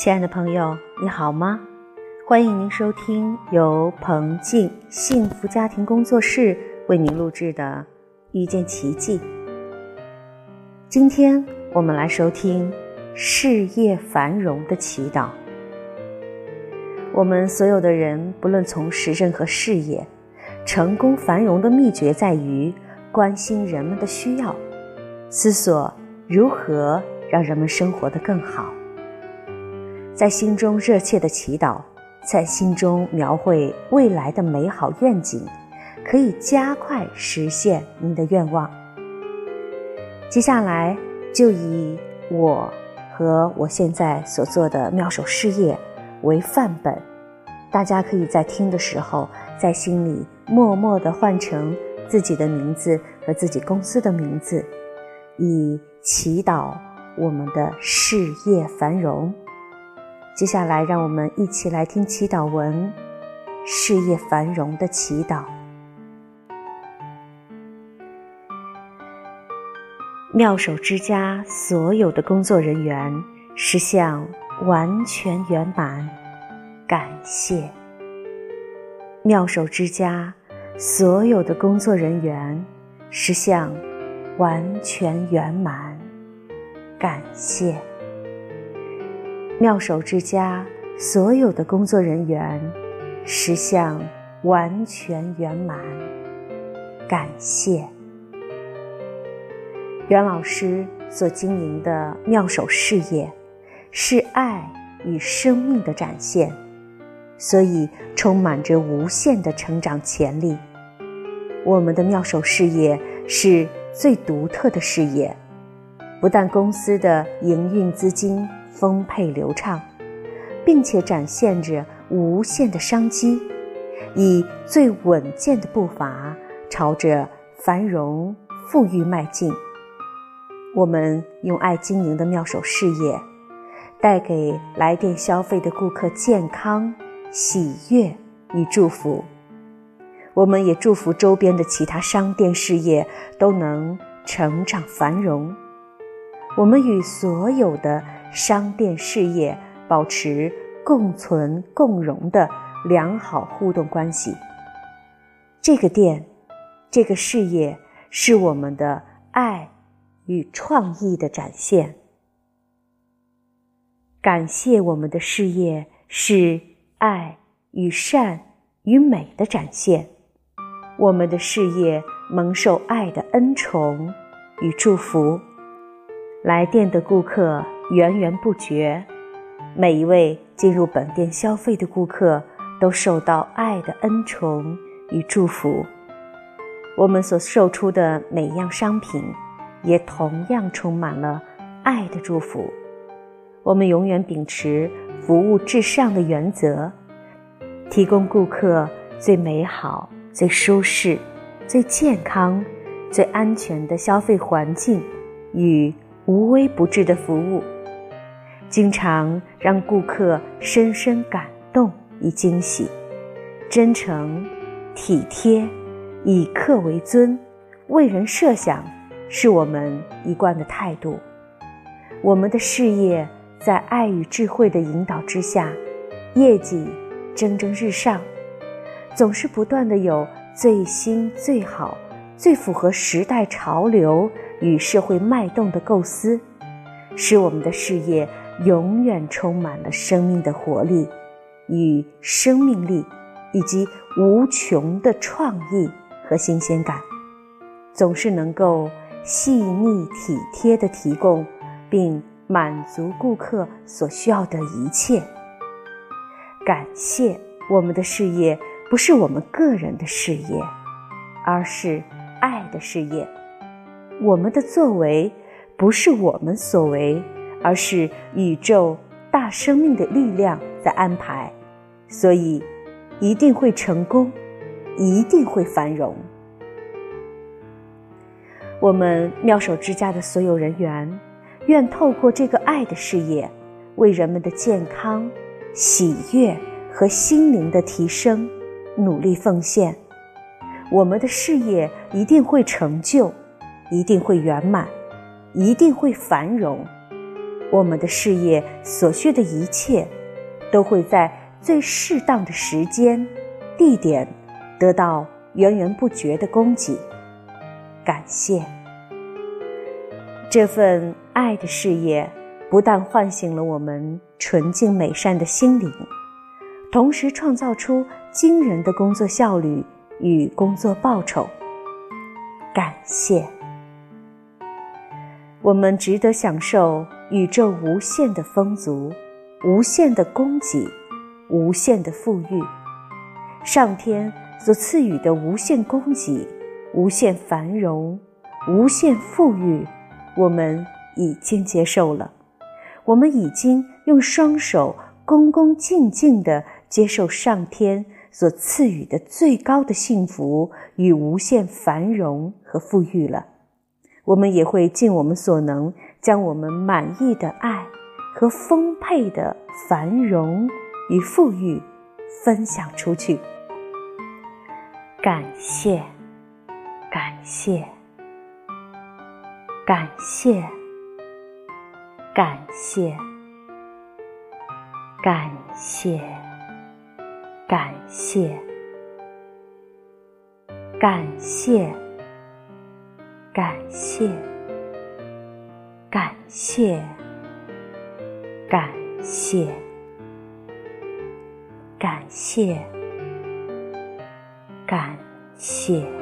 亲爱的朋友，你好吗？欢迎您收听由彭静幸福家庭工作室为您录制的《遇见奇迹》。今天我们来收听事业繁荣的祈祷。我们所有的人，不论从事任何事业，成功繁荣的秘诀在于关心人们的需要，思索如何让人们生活得更好。在心中热切的祈祷，在心中描绘未来的美好愿景，可以加快实现您的愿望。接下来就以我和我现在所做的妙手事业为范本，大家可以在听的时候，在心里默默的换成自己的名字和自己公司的名字，以祈祷我们的事业繁荣。接下来，让我们一起来听祈祷文：事业繁荣的祈祷。妙手之家所有的工作人员实相完全圆满，感谢。妙手之家所有的工作人员实相完全圆满，感谢。妙手之家所有的工作人员，实相完全圆满，感谢。袁老师所经营的妙手事业，是爱与生命的展现，所以充满着无限的成长潜力。我们的妙手事业是最独特的事业，不但公司的营运资金。丰沛流畅，并且展现着无限的商机，以最稳健的步伐朝着繁荣富裕迈进。我们用爱经营的妙手事业，带给来电消费的顾客健康、喜悦与祝福。我们也祝福周边的其他商店事业都能成长繁荣。我们与所有的。商店事业保持共存共荣的良好互动关系。这个店，这个事业是我们的爱与创意的展现。感谢我们的事业是爱与善与美的展现。我们的事业蒙受爱的恩宠与祝福。来店的顾客。源源不绝，每一位进入本店消费的顾客都受到爱的恩宠与祝福。我们所售出的每样商品，也同样充满了爱的祝福。我们永远秉持服务至上的原则，提供顾客最美好、最舒适、最健康、最安全的消费环境与无微不至的服务。经常让顾客深深感动与惊喜，真诚、体贴、以客为尊、为人设想，是我们一贯的态度。我们的事业在爱与智慧的引导之下，业绩蒸蒸日上，总是不断的有最新、最好、最符合时代潮流与社会脉动的构思，使我们的事业。永远充满了生命的活力与生命力，以及无穷的创意和新鲜感，总是能够细腻体贴的提供，并满足顾客所需要的一切。感谢我们的事业不是我们个人的事业，而是爱的事业。我们的作为不是我们所为。而是宇宙大生命的力量在安排，所以一定会成功，一定会繁荣。我们妙手之家的所有人员，愿透过这个爱的事业，为人们的健康、喜悦和心灵的提升努力奉献。我们的事业一定会成就，一定会圆满，一定会繁荣。我们的事业所需的一切，都会在最适当的时间、地点得到源源不绝的供给。感谢这份爱的事业，不但唤醒了我们纯净美善的心灵，同时创造出惊人的工作效率与工作报酬。感谢。我们值得享受宇宙无限的丰足、无限的供给、无限的富裕。上天所赐予的无限供给、无限繁荣、无限富裕，我们已经接受了。我们已经用双手恭恭敬敬地接受上天所赐予的最高的幸福与无限繁荣和富裕了。我们也会尽我们所能，将我们满意的爱和丰沛的繁荣与富裕分享出去。感谢，感谢，感谢，感谢，感谢，感谢，感谢。感谢，感谢，感谢，感谢，感谢。